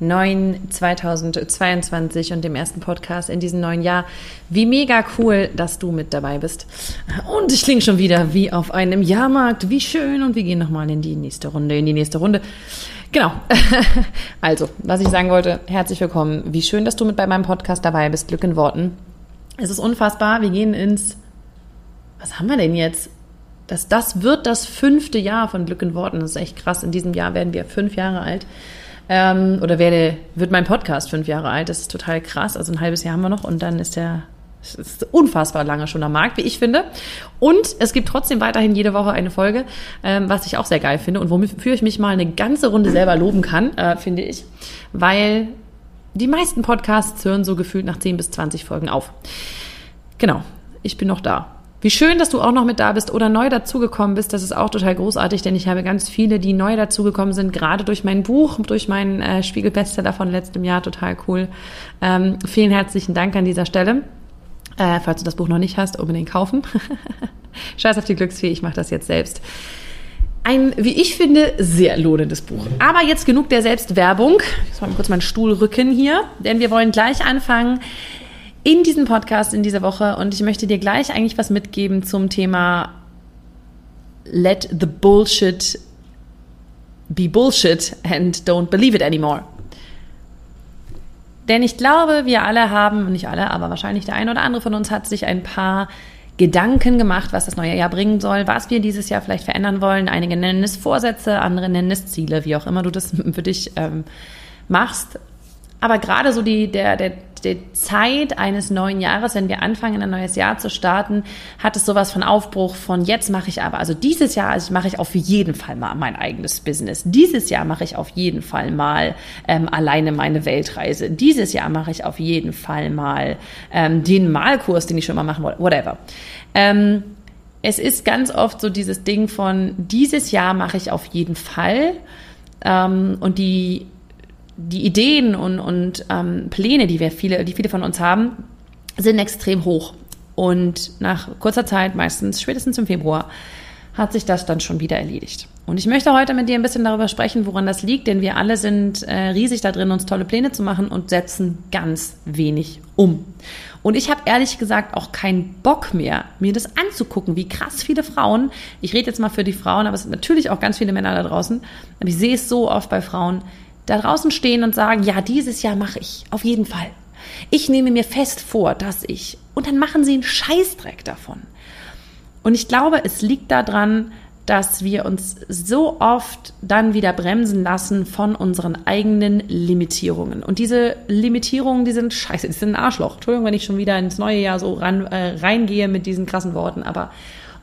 neuen 2022 und dem ersten Podcast in diesem neuen Jahr. Wie mega cool, dass du mit dabei bist. Und ich klinge schon wieder wie auf einem Jahrmarkt. Wie schön und wir gehen nochmal in die nächste Runde, in die nächste Runde. Genau. Also, was ich sagen wollte, herzlich willkommen. Wie schön, dass du mit bei meinem Podcast dabei bist. Glück in Worten. Es ist unfassbar. Wir gehen ins, was haben wir denn jetzt? Das, das wird das fünfte Jahr von Glück in Worten. Das ist echt krass. In diesem Jahr werden wir fünf Jahre alt. Ähm, oder werde, wird mein Podcast fünf Jahre alt. Das ist total krass. Also ein halbes Jahr haben wir noch und dann ist der ist unfassbar lange schon am Markt, wie ich finde. Und es gibt trotzdem weiterhin jede Woche eine Folge, ähm, was ich auch sehr geil finde und wofür ich mich mal eine ganze Runde selber loben kann, äh, finde ich. Weil die meisten Podcasts hören so gefühlt nach 10 bis 20 Folgen auf. Genau, ich bin noch da. Wie schön, dass du auch noch mit da bist oder neu dazugekommen bist. Das ist auch total großartig, denn ich habe ganz viele, die neu dazugekommen sind, gerade durch mein Buch, durch meinen äh, Spiegel-Bestseller von letztem Jahr. Total cool. Ähm, vielen herzlichen Dank an dieser Stelle. Äh, falls du das Buch noch nicht hast, unbedingt kaufen. Scheiß auf die Glücksfee, ich mache das jetzt selbst. Ein, wie ich finde, sehr lohnendes Buch. Aber jetzt genug der Selbstwerbung. Ich muss mal kurz meinen Stuhl rücken hier, denn wir wollen gleich anfangen in diesem Podcast in dieser Woche und ich möchte dir gleich eigentlich was mitgeben zum Thema Let the Bullshit be Bullshit and don't believe it anymore. Denn ich glaube, wir alle haben, nicht alle, aber wahrscheinlich der eine oder andere von uns hat sich ein paar Gedanken gemacht, was das neue Jahr bringen soll, was wir dieses Jahr vielleicht verändern wollen. Einige nennen es Vorsätze, andere nennen es Ziele, wie auch immer du das für dich ähm, machst. Aber gerade so die, der, der die Zeit eines neuen Jahres, wenn wir anfangen, ein neues Jahr zu starten, hat es sowas von Aufbruch von jetzt mache ich aber, also dieses Jahr also mache ich auf jeden Fall mal mein eigenes Business. Dieses Jahr mache ich auf jeden Fall mal ähm, alleine meine Weltreise. Dieses Jahr mache ich auf jeden Fall mal ähm, den Malkurs, den ich schon mal machen wollte, whatever. Ähm, es ist ganz oft so dieses Ding von dieses Jahr mache ich auf jeden Fall. Ähm, und die die Ideen und, und ähm, Pläne, die wir viele, die viele von uns haben, sind extrem hoch. Und nach kurzer Zeit, meistens spätestens im Februar, hat sich das dann schon wieder erledigt. Und ich möchte heute mit dir ein bisschen darüber sprechen, woran das liegt, denn wir alle sind äh, riesig da drin, uns tolle Pläne zu machen und setzen ganz wenig um. Und ich habe ehrlich gesagt auch keinen Bock mehr, mir das anzugucken, wie krass viele Frauen, ich rede jetzt mal für die Frauen, aber es sind natürlich auch ganz viele Männer da draußen, aber ich sehe es so oft bei Frauen, da draußen stehen und sagen, ja, dieses Jahr mache ich, auf jeden Fall. Ich nehme mir fest vor, dass ich. Und dann machen sie einen Scheißdreck davon. Und ich glaube, es liegt daran, dass wir uns so oft dann wieder bremsen lassen von unseren eigenen Limitierungen. Und diese Limitierungen, die sind scheiße, die sind ein Arschloch. Entschuldigung, wenn ich schon wieder ins neue Jahr so ran, äh, reingehe mit diesen krassen Worten, aber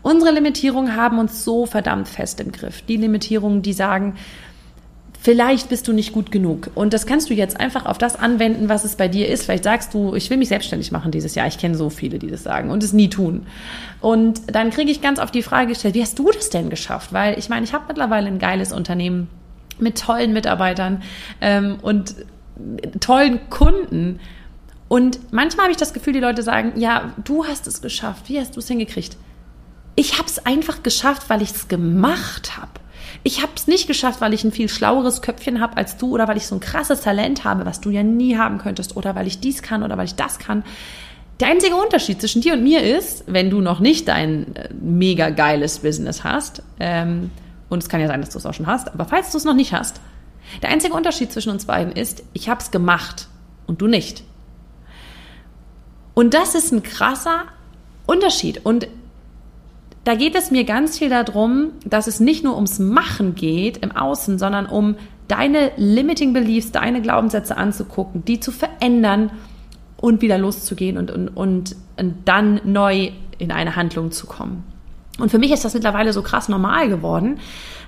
unsere Limitierungen haben uns so verdammt fest im Griff. Die Limitierungen, die sagen, vielleicht bist du nicht gut genug. Und das kannst du jetzt einfach auf das anwenden, was es bei dir ist. Vielleicht sagst du, ich will mich selbstständig machen dieses Jahr. Ich kenne so viele, die das sagen und es nie tun. Und dann kriege ich ganz oft die Frage gestellt, wie hast du das denn geschafft? Weil ich meine, ich habe mittlerweile ein geiles Unternehmen mit tollen Mitarbeitern ähm, und tollen Kunden. Und manchmal habe ich das Gefühl, die Leute sagen, ja, du hast es geschafft. Wie hast du es hingekriegt? Ich habe es einfach geschafft, weil ich es gemacht habe. Ich habe es nicht geschafft, weil ich ein viel schlaueres Köpfchen habe als du oder weil ich so ein krasses Talent habe, was du ja nie haben könntest oder weil ich dies kann oder weil ich das kann. Der einzige Unterschied zwischen dir und mir ist, wenn du noch nicht ein äh, mega geiles Business hast, ähm, und es kann ja sein, dass du es auch schon hast, aber falls du es noch nicht hast, der einzige Unterschied zwischen uns beiden ist, ich habe es gemacht und du nicht. Und das ist ein krasser Unterschied. Und da geht es mir ganz viel darum, dass es nicht nur ums Machen geht im Außen, sondern um deine limiting beliefs, deine Glaubenssätze anzugucken, die zu verändern und wieder loszugehen und, und, und, und dann neu in eine Handlung zu kommen. Und für mich ist das mittlerweile so krass normal geworden,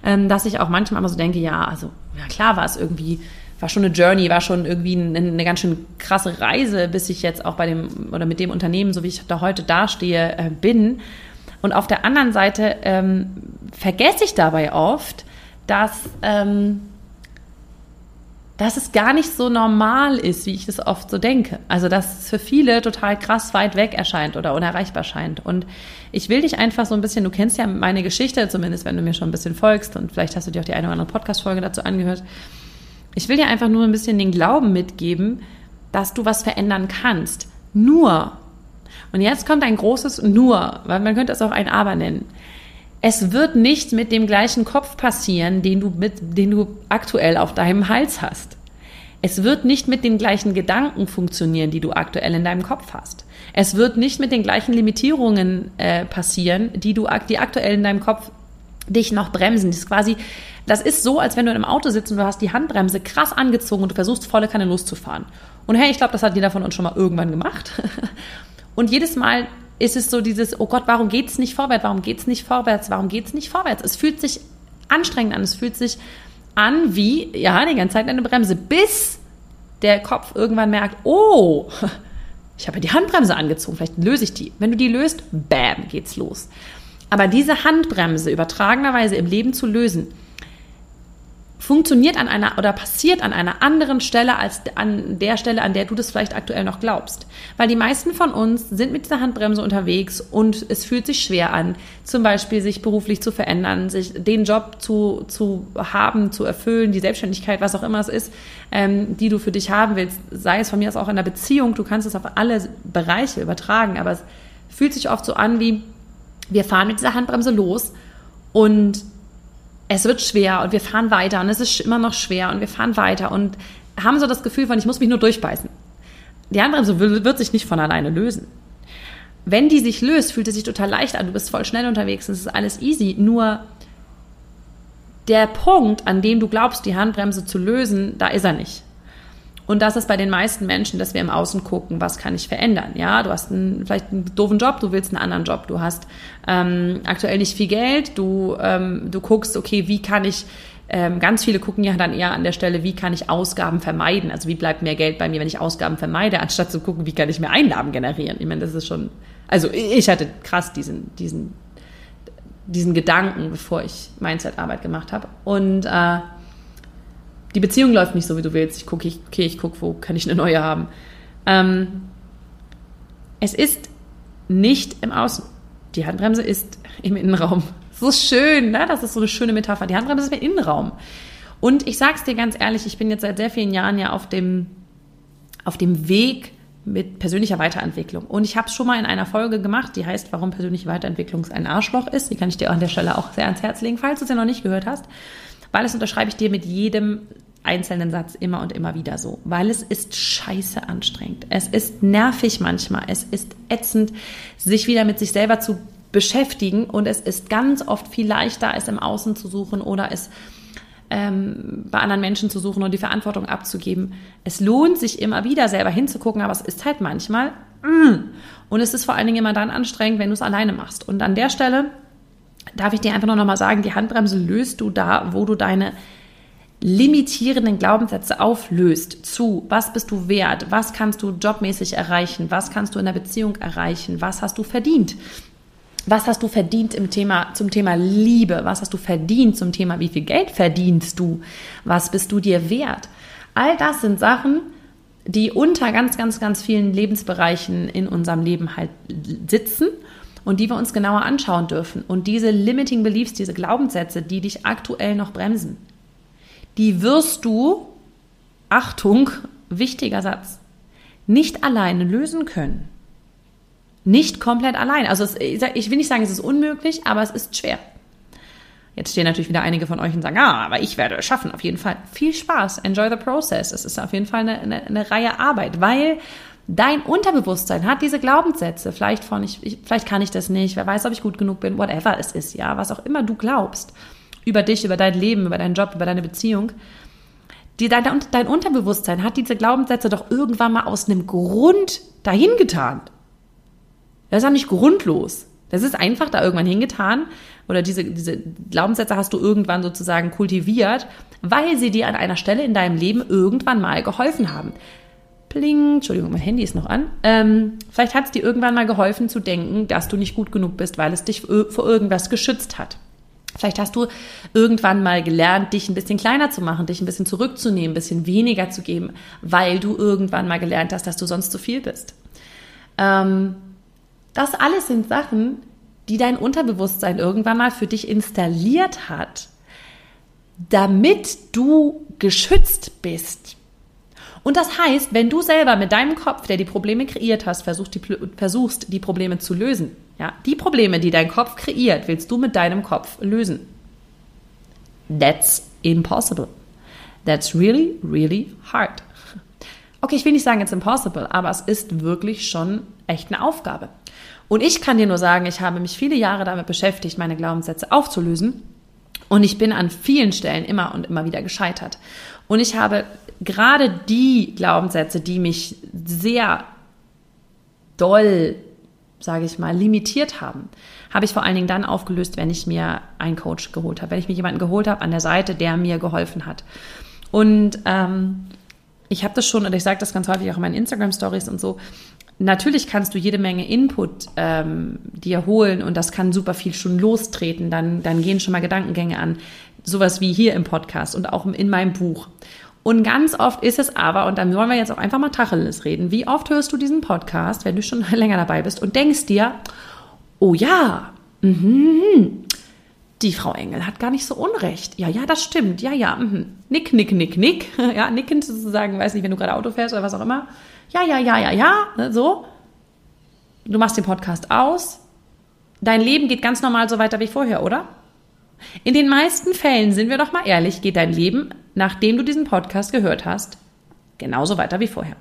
ähm, dass ich auch manchmal immer so denke, ja, also ja klar war es irgendwie, war schon eine Journey, war schon irgendwie eine, ganz schön krasse Reise, bis ich jetzt auch bei dem oder mit dem Unternehmen, so wie ich da heute dastehe, äh, bin. Und auf der anderen Seite ähm, vergesse ich dabei oft, dass ähm, dass es gar nicht so normal ist, wie ich das oft so denke. Also, dass es für viele total krass weit weg erscheint oder unerreichbar scheint. Und ich will dich einfach so ein bisschen, du kennst ja meine Geschichte, zumindest wenn du mir schon ein bisschen folgst und vielleicht hast du dir auch die eine oder andere Podcast-Folge dazu angehört. Ich will dir einfach nur ein bisschen den Glauben mitgeben, dass du was verändern kannst. Nur. Und jetzt kommt ein großes Nur, weil man könnte es auch ein Aber nennen. Es wird nicht mit dem gleichen Kopf passieren, den du, mit, den du aktuell auf deinem Hals hast. Es wird nicht mit den gleichen Gedanken funktionieren, die du aktuell in deinem Kopf hast. Es wird nicht mit den gleichen Limitierungen äh, passieren, die du die aktuell in deinem Kopf dich noch bremsen. Das ist quasi, das ist so, als wenn du in einem Auto sitzt und du hast die Handbremse krass angezogen und du versuchst volle Kanne loszufahren. Und hey, ich glaube, das hat jeder von uns schon mal irgendwann gemacht. Und jedes Mal ist es so dieses, oh Gott, warum geht es nicht vorwärts? Warum geht es nicht vorwärts? Warum geht es nicht vorwärts? Es fühlt sich anstrengend an. Es fühlt sich an wie, ja, die ganze Zeit eine Bremse, bis der Kopf irgendwann merkt, oh, ich habe ja die Handbremse angezogen, vielleicht löse ich die. Wenn du die löst, bam, geht's los. Aber diese Handbremse übertragenerweise im Leben zu lösen, funktioniert an einer oder passiert an einer anderen Stelle als an der Stelle, an der du das vielleicht aktuell noch glaubst. Weil die meisten von uns sind mit dieser Handbremse unterwegs und es fühlt sich schwer an, zum Beispiel sich beruflich zu verändern, sich den Job zu, zu haben, zu erfüllen, die Selbstständigkeit, was auch immer es ist, ähm, die du für dich haben willst, sei es von mir aus auch in einer Beziehung, du kannst es auf alle Bereiche übertragen, aber es fühlt sich oft so an wie, wir fahren mit dieser Handbremse los und es wird schwer und wir fahren weiter und es ist immer noch schwer und wir fahren weiter und haben so das Gefühl von, ich muss mich nur durchbeißen. Die Handbremse wird sich nicht von alleine lösen. Wenn die sich löst, fühlt es sich total leicht an. Du bist voll schnell unterwegs, es ist alles easy. Nur der Punkt, an dem du glaubst, die Handbremse zu lösen, da ist er nicht. Und das ist bei den meisten Menschen, dass wir im Außen gucken, was kann ich verändern. Ja, du hast einen, vielleicht einen doofen Job, du willst einen anderen Job. Du hast ähm, aktuell nicht viel Geld. Du, ähm, du guckst, okay, wie kann ich ähm, ganz viele gucken ja dann eher an der Stelle, wie kann ich Ausgaben vermeiden? Also wie bleibt mehr Geld bei mir, wenn ich Ausgaben vermeide, anstatt zu gucken, wie kann ich mehr Einnahmen generieren? Ich meine, das ist schon, also ich hatte krass diesen, diesen, diesen Gedanken, bevor ich Mindset-Arbeit gemacht habe. Und äh, die Beziehung läuft nicht so, wie du willst. Ich gucke, ich, okay, ich gucke, wo kann ich eine neue haben. Ähm, es ist nicht im Außen. Die Handbremse ist im Innenraum. So schön, ne? Das ist so eine schöne Metapher. Die Handbremse ist im Innenraum. Und ich sag's dir ganz ehrlich, ich bin jetzt seit sehr vielen Jahren ja auf dem, auf dem Weg mit persönlicher Weiterentwicklung. Und ich habe es schon mal in einer Folge gemacht, die heißt, warum persönliche Weiterentwicklung ein Arschloch ist. Die kann ich dir an der Stelle auch sehr ans Herz legen, falls du es ja noch nicht gehört hast weil es unterschreibe ich dir mit jedem einzelnen Satz immer und immer wieder so, weil es ist scheiße anstrengend. Es ist nervig manchmal, es ist ätzend, sich wieder mit sich selber zu beschäftigen und es ist ganz oft viel leichter, es im Außen zu suchen oder es ähm, bei anderen Menschen zu suchen und die Verantwortung abzugeben. Es lohnt sich immer wieder selber hinzugucken, aber es ist halt manchmal mm. und es ist vor allen Dingen immer dann anstrengend, wenn du es alleine machst. Und an der Stelle darf ich dir einfach nur noch mal sagen, die Handbremse löst du da, wo du deine limitierenden Glaubenssätze auflöst zu, was bist du wert, was kannst du jobmäßig erreichen, was kannst du in der Beziehung erreichen, was hast du verdient. Was hast du verdient im Thema, zum Thema Liebe? Was hast du verdient zum Thema, wie viel Geld verdienst du? Was bist du dir wert? All das sind Sachen, die unter ganz, ganz, ganz vielen Lebensbereichen in unserem Leben halt sitzen und die wir uns genauer anschauen dürfen. Und diese limiting beliefs, diese Glaubenssätze, die dich aktuell noch bremsen, die wirst du, Achtung, wichtiger Satz, nicht alleine lösen können. Nicht komplett allein. Also es, ich will nicht sagen, es ist unmöglich, aber es ist schwer. Jetzt stehen natürlich wieder einige von euch und sagen, ah, aber ich werde es schaffen, auf jeden Fall. Viel Spaß, enjoy the process. Es ist auf jeden Fall eine, eine, eine Reihe Arbeit, weil dein Unterbewusstsein hat diese Glaubenssätze, vielleicht von, ich, ich, vielleicht kann ich das nicht, wer weiß, ob ich gut genug bin, whatever es ist, ja, was auch immer du glaubst, über dich, über dein Leben, über deinen Job, über deine Beziehung. Die, dein, dein Unterbewusstsein hat diese Glaubenssätze doch irgendwann mal aus einem Grund dahin getan. Das ist ja nicht grundlos. Das ist einfach da irgendwann hingetan oder diese, diese Glaubenssätze hast du irgendwann sozusagen kultiviert, weil sie dir an einer Stelle in deinem Leben irgendwann mal geholfen haben. Pling, Entschuldigung, mein Handy ist noch an. Ähm, vielleicht hat es dir irgendwann mal geholfen zu denken, dass du nicht gut genug bist, weil es dich vor irgendwas geschützt hat. Vielleicht hast du irgendwann mal gelernt, dich ein bisschen kleiner zu machen, dich ein bisschen zurückzunehmen, ein bisschen weniger zu geben, weil du irgendwann mal gelernt hast, dass du sonst zu viel bist. Ähm, das alles sind Sachen, die dein Unterbewusstsein irgendwann mal für dich installiert hat, damit du geschützt bist. Und das heißt, wenn du selber mit deinem Kopf, der die Probleme kreiert hast, versuchst die, versuchst, die Probleme zu lösen, ja, die Probleme, die dein Kopf kreiert, willst du mit deinem Kopf lösen. That's impossible. That's really, really hard. Okay, ich will nicht sagen, it's impossible, aber es ist wirklich schon echt eine Aufgabe. Und ich kann dir nur sagen, ich habe mich viele Jahre damit beschäftigt, meine Glaubenssätze aufzulösen. Und ich bin an vielen Stellen immer und immer wieder gescheitert. Und ich habe gerade die Glaubenssätze, die mich sehr doll, sage ich mal, limitiert haben, habe ich vor allen Dingen dann aufgelöst, wenn ich mir einen Coach geholt habe, wenn ich mir jemanden geholt habe an der Seite, der mir geholfen hat. Und ähm, ich habe das schon, und ich sage das ganz häufig auch in meinen Instagram-Stories und so, natürlich kannst du jede Menge Input ähm, dir holen und das kann super viel schon lostreten. Dann, dann gehen schon mal Gedankengänge an. Sowas wie hier im Podcast und auch in meinem Buch. Und ganz oft ist es aber, und dann wollen wir jetzt auch einfach mal Tacheles reden, wie oft hörst du diesen Podcast, wenn du schon länger dabei bist und denkst dir, oh ja, mhm, die Frau Engel hat gar nicht so unrecht. Ja, ja, das stimmt. Ja, ja, mhm. nick, nick, nick, nick. Ja, nickend sozusagen, weiß nicht, wenn du gerade Auto fährst oder was auch immer. Ja, ja, ja, ja, ja, ne, so. Du machst den Podcast aus. Dein Leben geht ganz normal so weiter wie vorher, oder? In den meisten Fällen, sind wir doch mal ehrlich, geht dein Leben, nachdem du diesen Podcast gehört hast, genauso weiter wie vorher.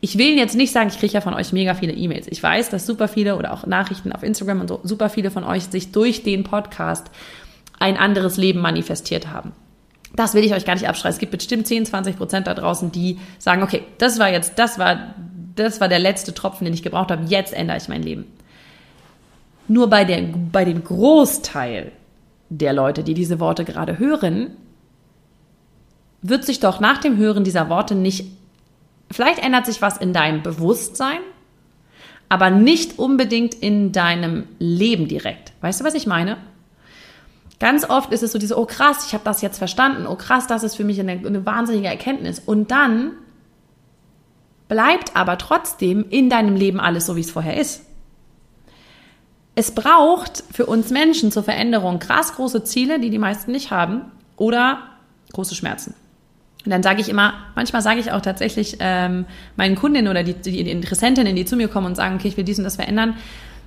Ich will jetzt nicht sagen, ich kriege ja von euch mega viele E-Mails. Ich weiß, dass super viele oder auch Nachrichten auf Instagram und so, super viele von euch sich durch den Podcast ein anderes Leben manifestiert haben. Das will ich euch gar nicht abschreiben. Es gibt bestimmt 10, 20 Prozent da draußen, die sagen, okay, das war jetzt, das war, das war der letzte Tropfen, den ich gebraucht habe. Jetzt ändere ich mein Leben. Nur bei, der, bei dem Großteil der Leute, die diese Worte gerade hören, wird sich doch nach dem Hören dieser Worte nicht, vielleicht ändert sich was in deinem Bewusstsein, aber nicht unbedingt in deinem Leben direkt. Weißt du, was ich meine? Ganz oft ist es so diese, oh krass, ich habe das jetzt verstanden, oh krass, das ist für mich eine, eine wahnsinnige Erkenntnis. Und dann bleibt aber trotzdem in deinem Leben alles so, wie es vorher ist. Es braucht für uns Menschen zur Veränderung krass große Ziele, die die meisten nicht haben, oder große Schmerzen. Und dann sage ich immer, manchmal sage ich auch tatsächlich ähm, meinen Kundinnen oder die, die Interessentinnen, die zu mir kommen und sagen, okay, ich will dies und das verändern,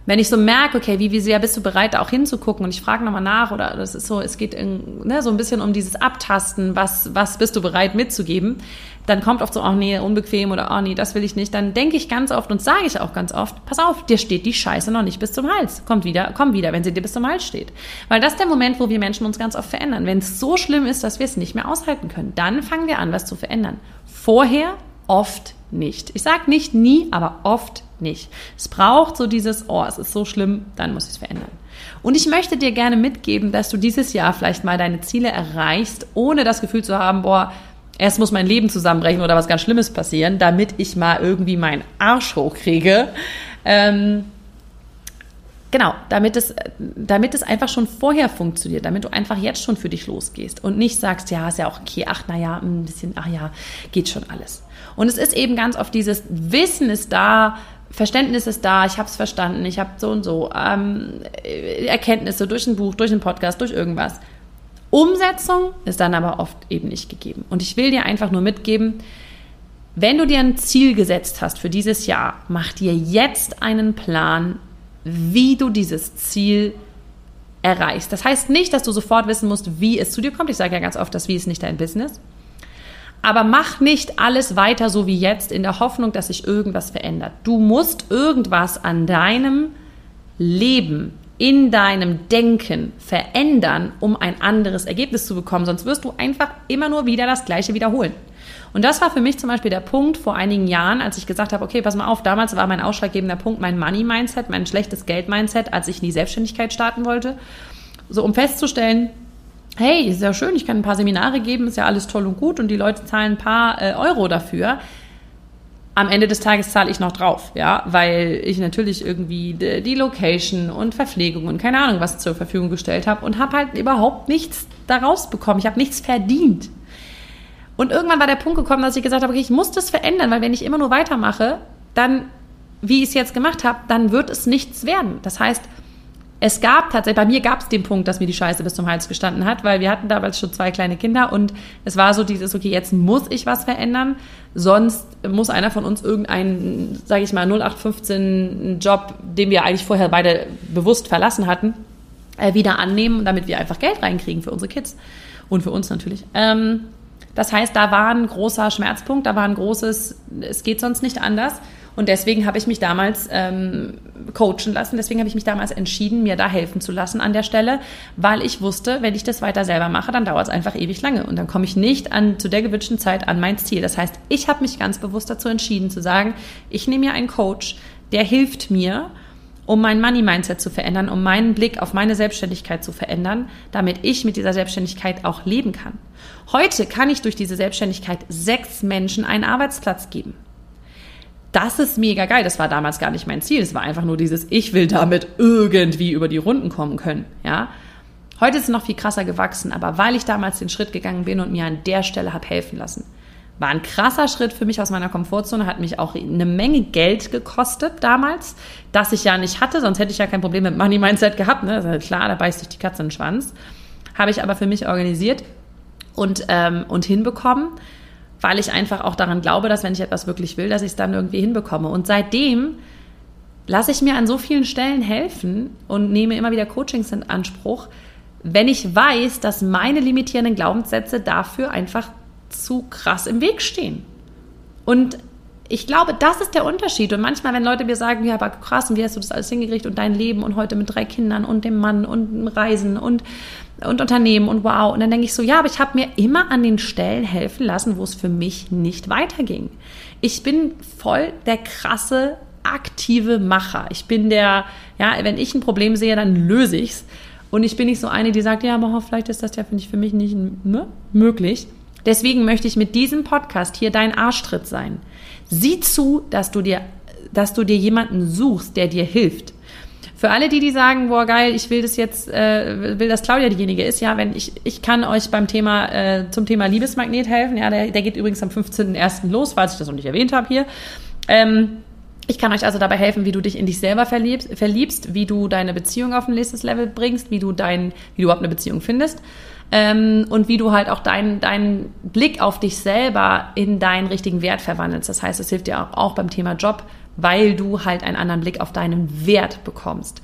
wenn ich so merke, okay, wie, wie sehr bist du bereit, auch hinzugucken und ich frage nochmal nach oder das ist so, es geht in, ne, so ein bisschen um dieses Abtasten, was, was bist du bereit mitzugeben, dann kommt oft so, oh nee, unbequem oder oh nee, das will ich nicht, dann denke ich ganz oft und sage ich auch ganz oft, pass auf, dir steht die Scheiße noch nicht bis zum Hals. Kommt wieder, komm wieder, wenn sie dir bis zum Hals steht. Weil das ist der Moment, wo wir Menschen uns ganz oft verändern. Wenn es so schlimm ist, dass wir es nicht mehr aushalten können, dann fangen wir an, was zu verändern. Vorher oft nicht. Ich sage nicht nie, aber oft nicht. Es braucht so dieses, oh, es ist so schlimm, dann muss ich es verändern. Und ich möchte dir gerne mitgeben, dass du dieses Jahr vielleicht mal deine Ziele erreichst, ohne das Gefühl zu haben, boah, erst muss mein Leben zusammenbrechen oder was ganz Schlimmes passieren, damit ich mal irgendwie meinen Arsch hochkriege. Ähm, Genau, damit es, damit es einfach schon vorher funktioniert, damit du einfach jetzt schon für dich losgehst und nicht sagst, ja, ist ja auch okay, ach, naja, ein bisschen, ach ja, geht schon alles. Und es ist eben ganz oft dieses Wissen ist da, Verständnis ist da, ich habe es verstanden, ich habe so und so ähm, Erkenntnisse durch ein Buch, durch einen Podcast, durch irgendwas. Umsetzung ist dann aber oft eben nicht gegeben. Und ich will dir einfach nur mitgeben, Wenn du dir ein Ziel gesetzt hast für dieses Jahr, mach dir jetzt einen Plan, wie du dieses Ziel erreichst. Das heißt nicht, dass du sofort wissen musst, wie es zu dir kommt. Ich sage ja ganz oft, das Wie ist nicht dein Business. Aber mach nicht alles weiter so wie jetzt in der Hoffnung, dass sich irgendwas verändert. Du musst irgendwas an deinem Leben, in deinem Denken verändern, um ein anderes Ergebnis zu bekommen. Sonst wirst du einfach immer nur wieder das Gleiche wiederholen. Und das war für mich zum Beispiel der Punkt vor einigen Jahren, als ich gesagt habe, okay, pass mal auf, damals war mein ausschlaggebender Punkt mein Money-Mindset, mein schlechtes Geld-Mindset, als ich in die Selbstständigkeit starten wollte. So, um festzustellen, hey, ist ja schön, ich kann ein paar Seminare geben, ist ja alles toll und gut und die Leute zahlen ein paar äh, Euro dafür. Am Ende des Tages zahle ich noch drauf, ja, weil ich natürlich irgendwie die, die Location und Verpflegung und keine Ahnung was zur Verfügung gestellt habe und habe halt überhaupt nichts daraus bekommen. Ich habe nichts verdient. Und irgendwann war der Punkt gekommen, dass ich gesagt habe, okay, ich muss das verändern, weil wenn ich immer nur weitermache, dann, wie ich es jetzt gemacht habe, dann wird es nichts werden. Das heißt, es gab tatsächlich, bei mir gab es den Punkt, dass mir die Scheiße bis zum Hals gestanden hat, weil wir hatten damals schon zwei kleine Kinder und es war so dieses, okay, jetzt muss ich was verändern, sonst muss einer von uns irgendeinen, sage ich mal, 0815 Job, den wir eigentlich vorher beide bewusst verlassen hatten, äh, wieder annehmen, damit wir einfach Geld reinkriegen für unsere Kids und für uns natürlich. Ähm, das heißt, da war ein großer Schmerzpunkt, da war ein großes, es geht sonst nicht anders. Und deswegen habe ich mich damals ähm, coachen lassen. Deswegen habe ich mich damals entschieden, mir da helfen zu lassen an der Stelle, weil ich wusste, wenn ich das weiter selber mache, dann dauert es einfach ewig lange und dann komme ich nicht an, zu der gewünschten Zeit an mein Ziel. Das heißt, ich habe mich ganz bewusst dazu entschieden zu sagen, ich nehme mir einen Coach, der hilft mir, um mein Money-Mindset zu verändern, um meinen Blick auf meine Selbstständigkeit zu verändern, damit ich mit dieser Selbstständigkeit auch leben kann. Heute kann ich durch diese Selbstständigkeit sechs Menschen einen Arbeitsplatz geben das ist mega geil. Das war damals gar nicht mein Ziel. Es war einfach nur dieses, ich will damit irgendwie über die Runden kommen können, ja. Heute ist es noch viel krasser gewachsen, aber weil ich damals den Schritt gegangen bin und mir an der Stelle habe helfen lassen, war ein krasser Schritt für mich aus meiner Komfortzone, hat mich auch eine Menge Geld gekostet damals, das ich ja nicht hatte, sonst hätte ich ja kein Problem mit Money Mindset gehabt, ne? Halt klar, da beißt sich die Katze in den Schwanz. Habe ich aber für mich organisiert und, ähm, und hinbekommen weil ich einfach auch daran glaube, dass wenn ich etwas wirklich will, dass ich es dann irgendwie hinbekomme. Und seitdem lasse ich mir an so vielen Stellen helfen und nehme immer wieder Coachings in Anspruch, wenn ich weiß, dass meine limitierenden Glaubenssätze dafür einfach zu krass im Weg stehen. Und ich glaube, das ist der Unterschied. Und manchmal, wenn Leute mir sagen, ja, aber krass, und wie hast du das alles hingekriegt und dein Leben und heute mit drei Kindern und dem Mann und Reisen und und Unternehmen und wow. Und dann denke ich so, ja, aber ich habe mir immer an den Stellen helfen lassen, wo es für mich nicht weiterging. Ich bin voll der krasse, aktive Macher. Ich bin der, ja, wenn ich ein Problem sehe, dann löse ich's. Und ich bin nicht so eine, die sagt, ja, aber vielleicht ist das ja finde ich, für mich nicht ne, möglich. Deswegen möchte ich mit diesem Podcast hier dein Arschtritt sein. Sieh zu, dass du dir, dass du dir jemanden suchst, der dir hilft. Für alle, die, die sagen, boah, geil, ich will das jetzt, äh, will, dass Claudia diejenige ist, ja, wenn ich, ich kann euch beim Thema, äh, zum Thema Liebesmagnet helfen, ja, der, der geht übrigens am 15.01. los, falls ich das noch nicht erwähnt habe hier. Ähm, ich kann euch also dabei helfen, wie du dich in dich selber verliebst, verliebst, wie du deine Beziehung auf ein nächstes Level bringst, wie du dein, wie du überhaupt eine Beziehung findest. Ähm, und wie du halt auch deinen deinen Blick auf dich selber in deinen richtigen Wert verwandelst. Das heißt, es hilft dir auch, auch beim Thema Job, weil du halt einen anderen Blick auf deinen Wert bekommst.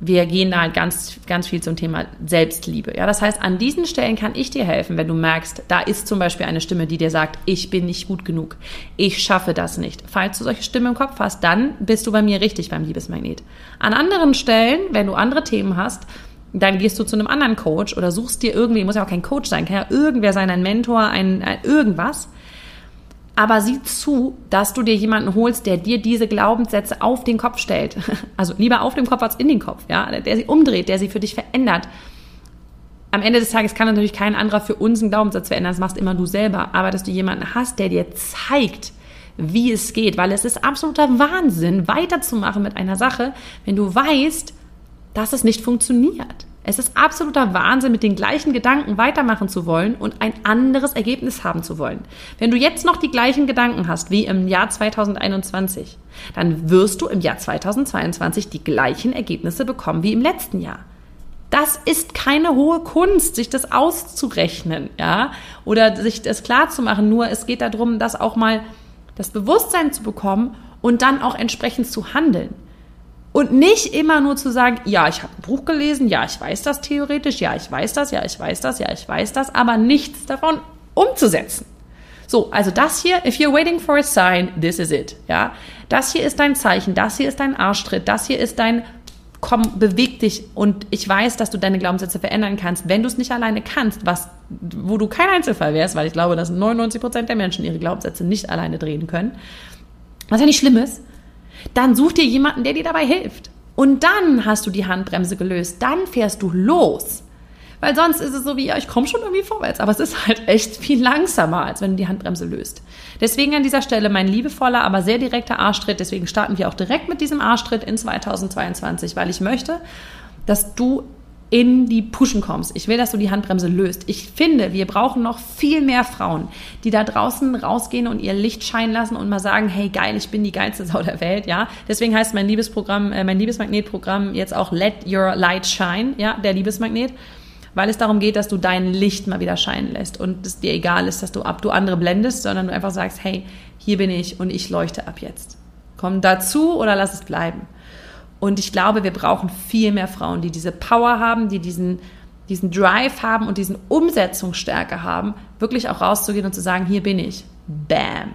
Wir gehen da halt ganz, ganz viel zum Thema Selbstliebe. Ja, das heißt, an diesen Stellen kann ich dir helfen, wenn du merkst, da ist zum Beispiel eine Stimme, die dir sagt, ich bin nicht gut genug, ich schaffe das nicht. Falls du solche Stimmen im Kopf hast, dann bist du bei mir richtig beim Liebesmagnet. An anderen Stellen, wenn du andere Themen hast, dann gehst du zu einem anderen Coach oder suchst dir irgendwie, muss ja auch kein Coach sein, kann ja irgendwer sein, ein Mentor, ein, ein irgendwas, aber sieh zu, dass du dir jemanden holst, der dir diese Glaubenssätze auf den Kopf stellt. Also lieber auf dem Kopf als in den Kopf, ja, der sie umdreht, der sie für dich verändert. Am Ende des Tages kann natürlich kein anderer für uns einen Glaubenssatz verändern, das machst immer du selber. Aber dass du jemanden hast, der dir zeigt, wie es geht, weil es ist absoluter Wahnsinn, weiterzumachen mit einer Sache, wenn du weißt, dass es nicht funktioniert. Es ist absoluter Wahnsinn, mit den gleichen Gedanken weitermachen zu wollen und ein anderes Ergebnis haben zu wollen. Wenn du jetzt noch die gleichen Gedanken hast wie im Jahr 2021, dann wirst du im Jahr 2022 die gleichen Ergebnisse bekommen wie im letzten Jahr. Das ist keine hohe Kunst, sich das auszurechnen, ja, oder sich das klar zu machen. Nur es geht darum, das auch mal das Bewusstsein zu bekommen und dann auch entsprechend zu handeln. Und nicht immer nur zu sagen, ja, ich habe ein Buch gelesen, ja, ich weiß das theoretisch, ja, ich weiß das, ja, ich weiß das, ja, ich weiß das, aber nichts davon umzusetzen. So, also das hier, if you're waiting for a sign, this is it. Ja, das hier ist dein Zeichen, das hier ist dein Arschtritt, das hier ist dein komm, beweg dich und ich weiß, dass du deine Glaubenssätze verändern kannst, wenn du es nicht alleine kannst, was, wo du kein Einzelfall wärst, weil ich glaube, dass 99 Prozent der Menschen ihre Glaubenssätze nicht alleine drehen können, was ja nicht schlimm ist, dann such dir jemanden, der dir dabei hilft. Und dann hast du die Handbremse gelöst, dann fährst du los. Weil sonst ist es so wie, ja, ich komme schon irgendwie vorwärts, aber es ist halt echt viel langsamer, als wenn du die Handbremse löst. Deswegen an dieser Stelle mein liebevoller, aber sehr direkter Arschtritt. Deswegen starten wir auch direkt mit diesem Arschtritt in 2022, weil ich möchte, dass du in die Pushen kommst. Ich will, dass du die Handbremse löst. Ich finde, wir brauchen noch viel mehr Frauen, die da draußen rausgehen und ihr Licht scheinen lassen und mal sagen, hey geil, ich bin die geilste Sau der Welt, ja. Deswegen heißt mein Liebesprogramm, äh, mein Liebesmagnetprogramm jetzt auch Let Your Light Shine, ja, der Liebesmagnet weil es darum geht, dass du dein Licht mal wieder scheinen lässt und es dir egal ist, dass du ab du andere blendest, sondern du einfach sagst, hey, hier bin ich und ich leuchte ab jetzt. Komm dazu oder lass es bleiben. Und ich glaube, wir brauchen viel mehr Frauen, die diese Power haben, die diesen, diesen Drive haben und diesen Umsetzungsstärke haben, wirklich auch rauszugehen und zu sagen, hier bin ich. Bam.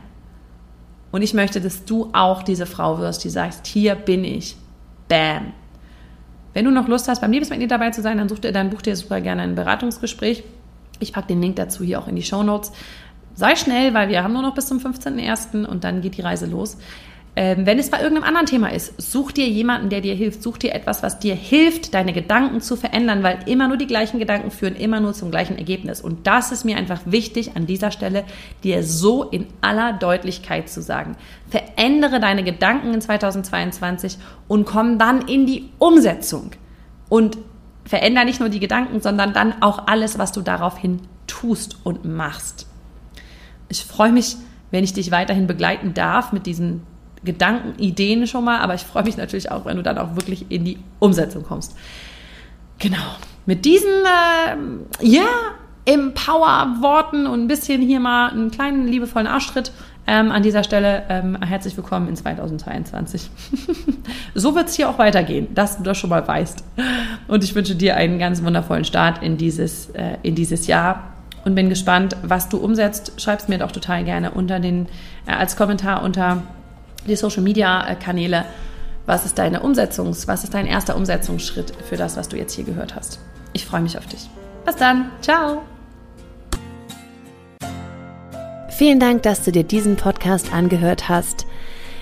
Und ich möchte, dass du auch diese Frau wirst, die sagst, hier bin ich. Bam. Wenn du noch Lust hast, beim Liebesmagnet dabei zu sein, dann, such dir, dann buch dir super gerne ein Beratungsgespräch. Ich packe den Link dazu hier auch in die Show Notes. Sei schnell, weil wir haben nur noch bis zum 15.01. und dann geht die Reise los. Ähm, wenn es bei irgendeinem anderen Thema ist, such dir jemanden, der dir hilft. Such dir etwas, was dir hilft, deine Gedanken zu verändern, weil immer nur die gleichen Gedanken führen immer nur zum gleichen Ergebnis. Und das ist mir einfach wichtig an dieser Stelle, dir so in aller Deutlichkeit zu sagen. Verändere deine Gedanken in 2022 und komm dann in die Umsetzung. Und verändere nicht nur die Gedanken, sondern dann auch alles, was du daraufhin tust und machst. Ich freue mich, wenn ich dich weiterhin begleiten darf mit diesen Gedanken, Ideen schon mal, aber ich freue mich natürlich auch, wenn du dann auch wirklich in die Umsetzung kommst. Genau. Mit diesen, äh, ja, Empower-Worten und ein bisschen hier mal einen kleinen liebevollen Arschtritt ähm, an dieser Stelle ähm, herzlich willkommen in 2022. so wird es hier auch weitergehen, dass du das schon mal weißt. Und ich wünsche dir einen ganz wundervollen Start in dieses, äh, in dieses Jahr und bin gespannt, was du umsetzt. Schreib es mir doch total gerne unter den, äh, als Kommentar unter die Social Media Kanäle. Was ist deine Umsetzungs, was ist dein erster Umsetzungsschritt für das, was du jetzt hier gehört hast? Ich freue mich auf dich. Bis dann. Ciao. Vielen Dank, dass du dir diesen Podcast angehört hast.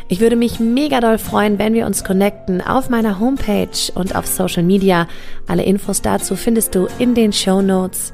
Ich würde mich mega doll freuen, wenn wir uns connecten auf meiner Homepage und auf Social Media. Alle Infos dazu findest du in den Show Notes.